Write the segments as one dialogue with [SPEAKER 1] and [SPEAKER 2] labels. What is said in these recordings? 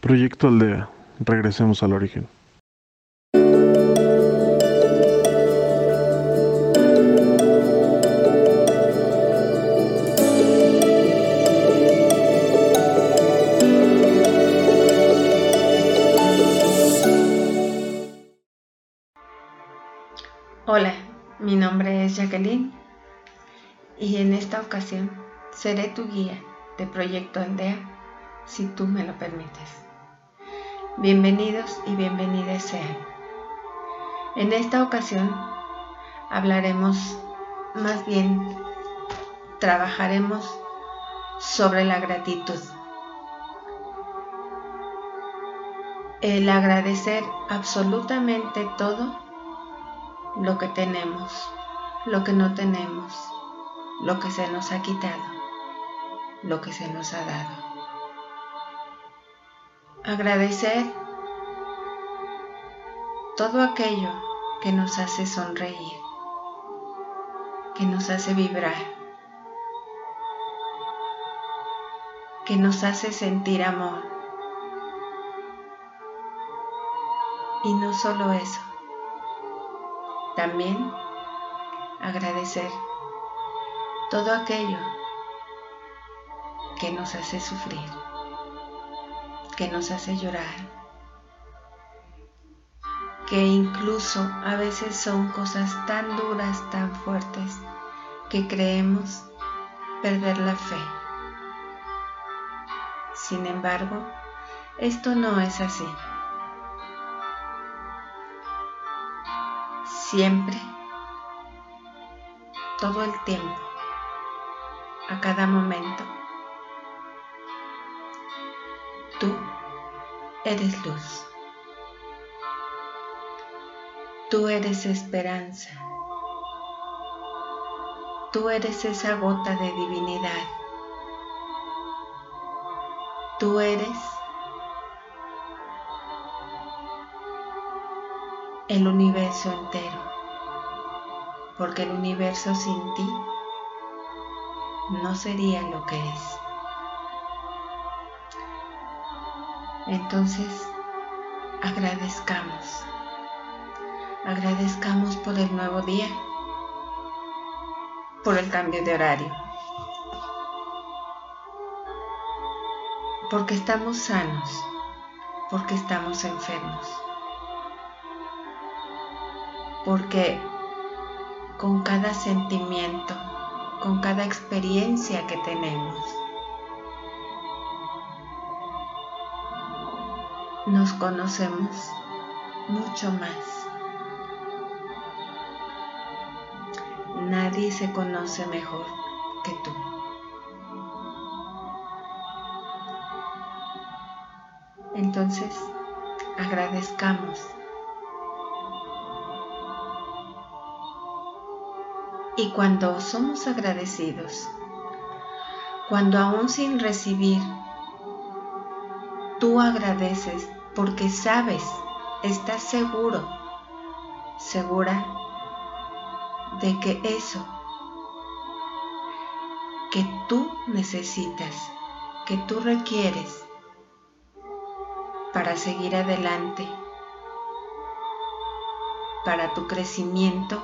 [SPEAKER 1] Proyecto Aldea. Regresemos al origen.
[SPEAKER 2] Hola, mi nombre es Jacqueline y en esta ocasión seré tu guía de Proyecto Aldea si tú me lo permites. Bienvenidos y bienvenidas sean. En esta ocasión hablaremos, más bien trabajaremos sobre la gratitud. El agradecer absolutamente todo lo que tenemos, lo que no tenemos, lo que se nos ha quitado, lo que se nos ha dado. Agradecer todo aquello que nos hace sonreír, que nos hace vibrar, que nos hace sentir amor. Y no solo eso, también agradecer todo aquello que nos hace sufrir, que nos hace llorar, que incluso a veces son cosas tan duras, tan fuertes, que creemos perder la fe. Sin embargo, esto no es así. siempre, todo el tiempo, a cada momento. Tú eres luz. Tú eres esperanza. Tú eres esa gota de divinidad. Tú eres el universo entero, porque el universo sin ti no sería lo que es. Entonces, agradezcamos, agradezcamos por el nuevo día, por el cambio de horario, porque estamos sanos, porque estamos enfermos. Porque con cada sentimiento, con cada experiencia que tenemos, nos conocemos mucho más. Nadie se conoce mejor que tú. Entonces, agradezcamos Y cuando somos agradecidos, cuando aún sin recibir, tú agradeces porque sabes, estás seguro, segura de que eso que tú necesitas, que tú requieres para seguir adelante, para tu crecimiento,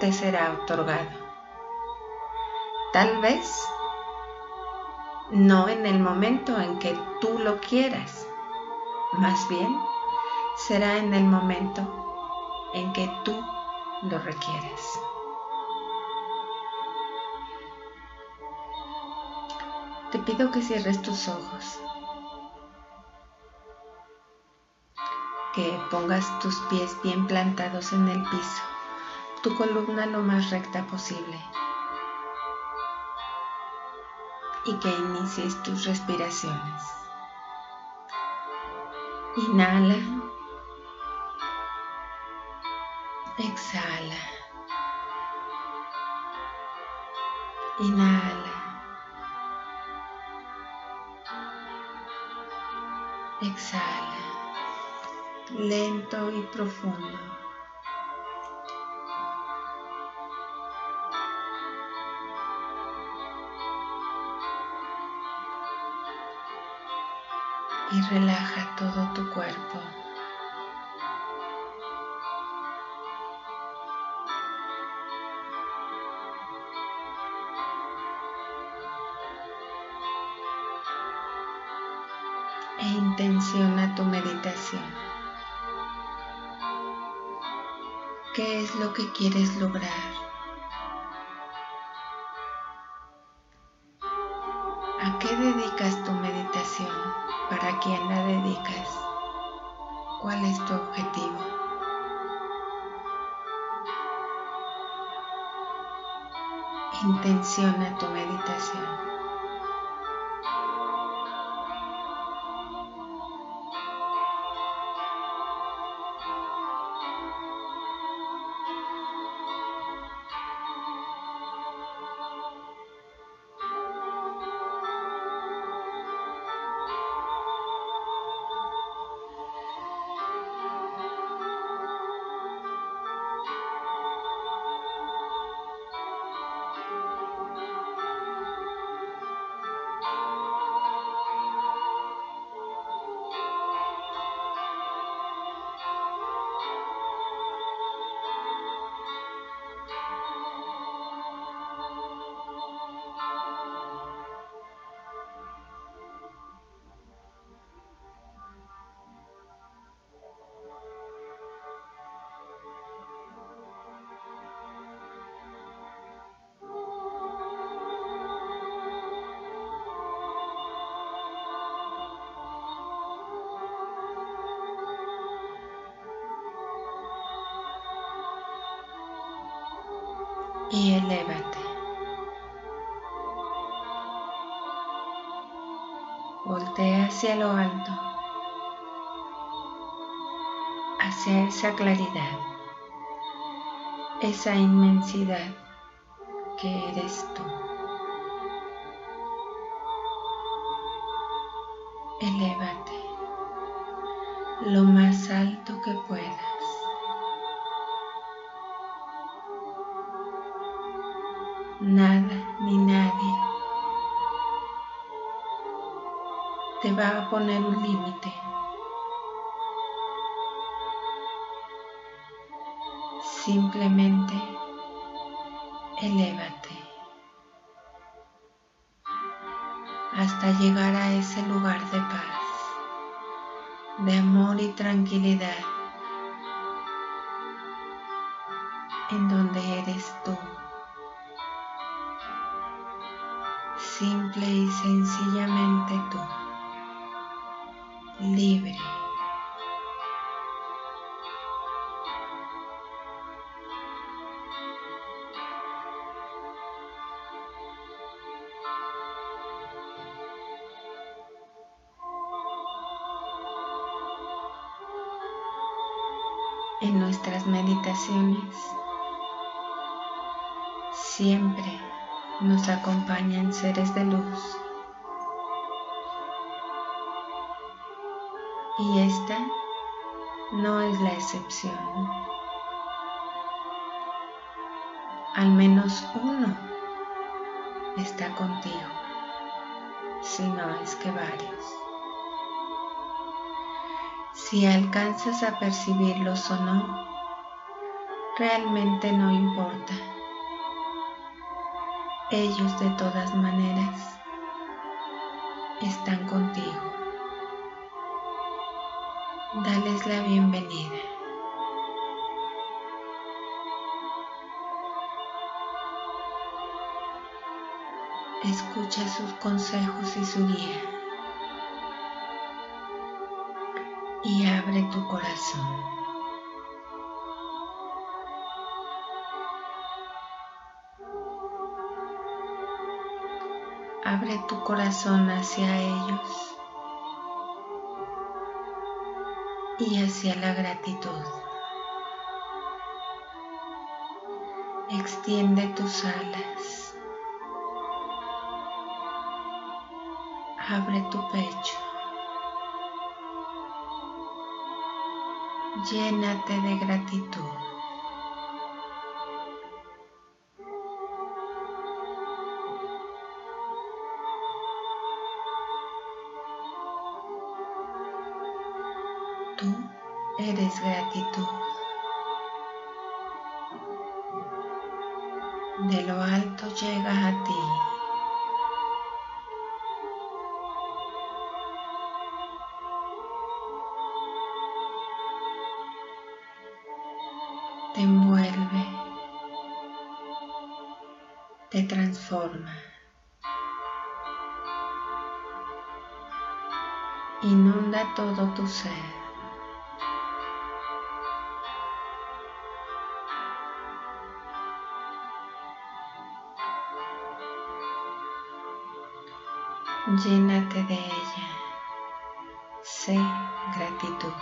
[SPEAKER 2] te será otorgado. Tal vez no en el momento en que tú lo quieras, más bien será en el momento en que tú lo requieras. Te pido que cierres tus ojos, que pongas tus pies bien plantados en el piso tu columna lo más recta posible y que inicies tus respiraciones. Inhala. Exhala. Inhala. Exhala. Lento y profundo. y relaja E intenciona tu meditación. ¿Qué es lo que quieres lograr? Y elévate. Voltea hacia lo alto, hacia esa claridad, esa inmensidad que eres tú. Elévate lo más alto que puedas. Nada ni nadie te va a poner un límite. Simplemente elévate hasta llegar a ese lugar de paz, de amor y tranquilidad, en donde eres tú. Simple y sencillamente tú, libre. En nuestras meditaciones siempre nos acompañan seres de luz. Y esta no es la excepción. Al menos uno está contigo, si no es que varios. Si alcanzas a percibirlos o no, realmente no importa ellos de todas maneras están contigo. Dales la bienvenida. Escucha sus consejos y su guía. Y abre tu corazón. Abre tu corazón hacia ellos y hacia la gratitud. Extiende tus alas. Abre tu pecho. Llénate de gratitud. Eres gratitud. De lo alto llega a ti. Te envuelve, te transforma. Inunda todo tu ser. Llénate de ella. Sé gratitud.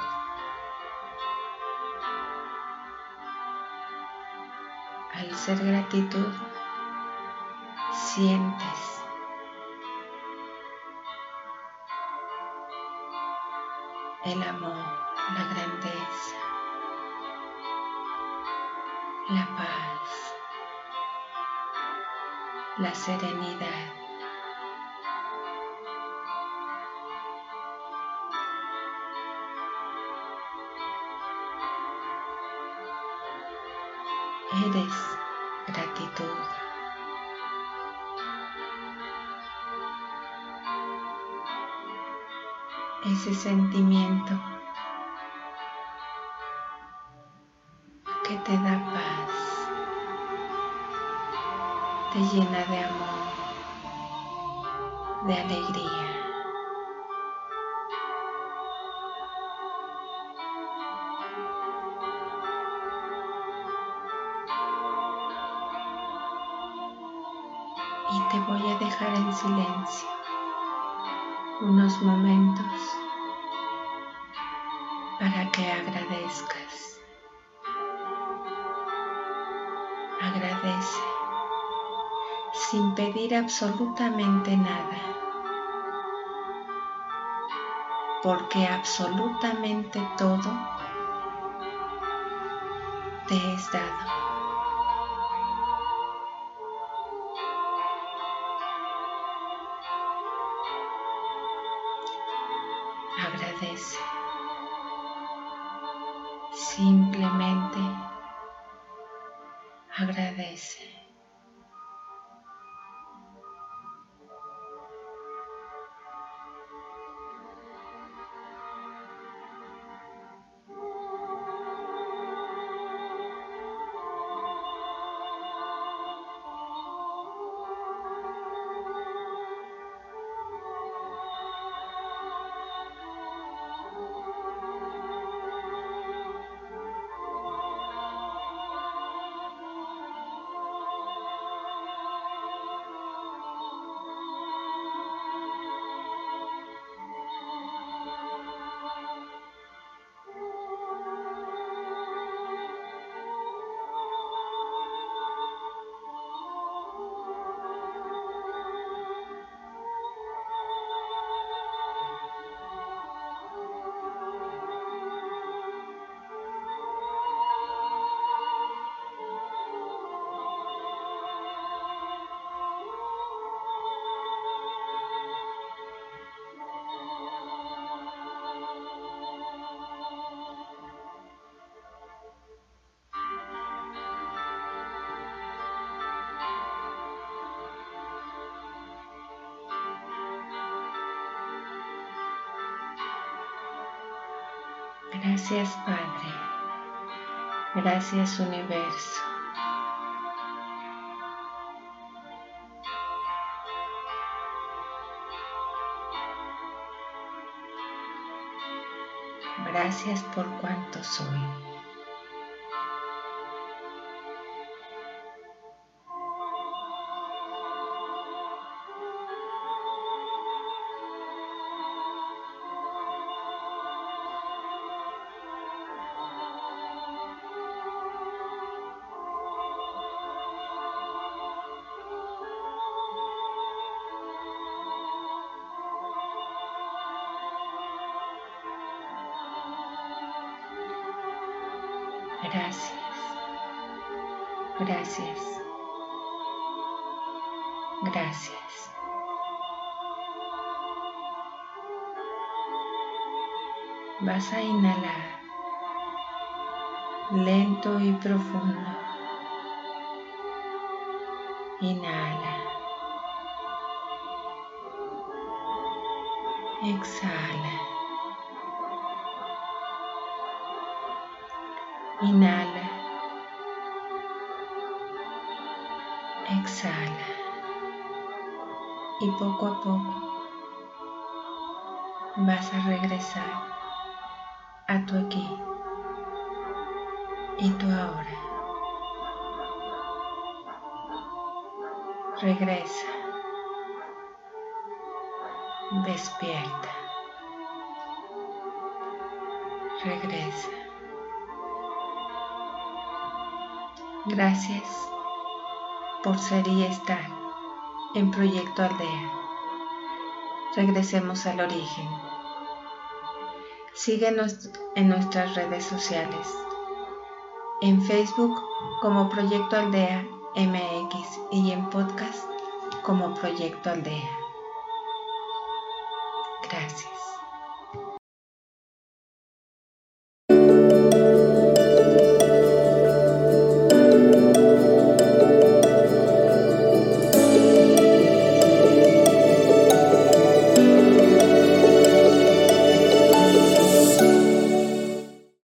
[SPEAKER 2] Al ser gratitud, sientes el amor, la grandeza, la paz, la serenidad. Eres gratitud. Ese sentimiento que te da paz, te llena de amor, de alegría. Y te voy a dejar en silencio unos momentos para que agradezcas. Agradece sin pedir absolutamente nada, porque absolutamente todo te es dado. Agradece. Simplemente agradece. Gracias Padre. Gracias Universo. Gracias por cuanto soy. Gracias. Gracias. Gracias. Vas a inhalar lento y profundo. Inhala. Exhala. Inhala. Exhala. Y poco a poco vas a regresar a tu aquí y tu ahora. Regresa. Despierta. Regresa. Gracias por ser y estar en Proyecto Aldea. Regresemos al origen. Síguenos en nuestras redes sociales. En Facebook como Proyecto Aldea MX y en podcast como Proyecto Aldea.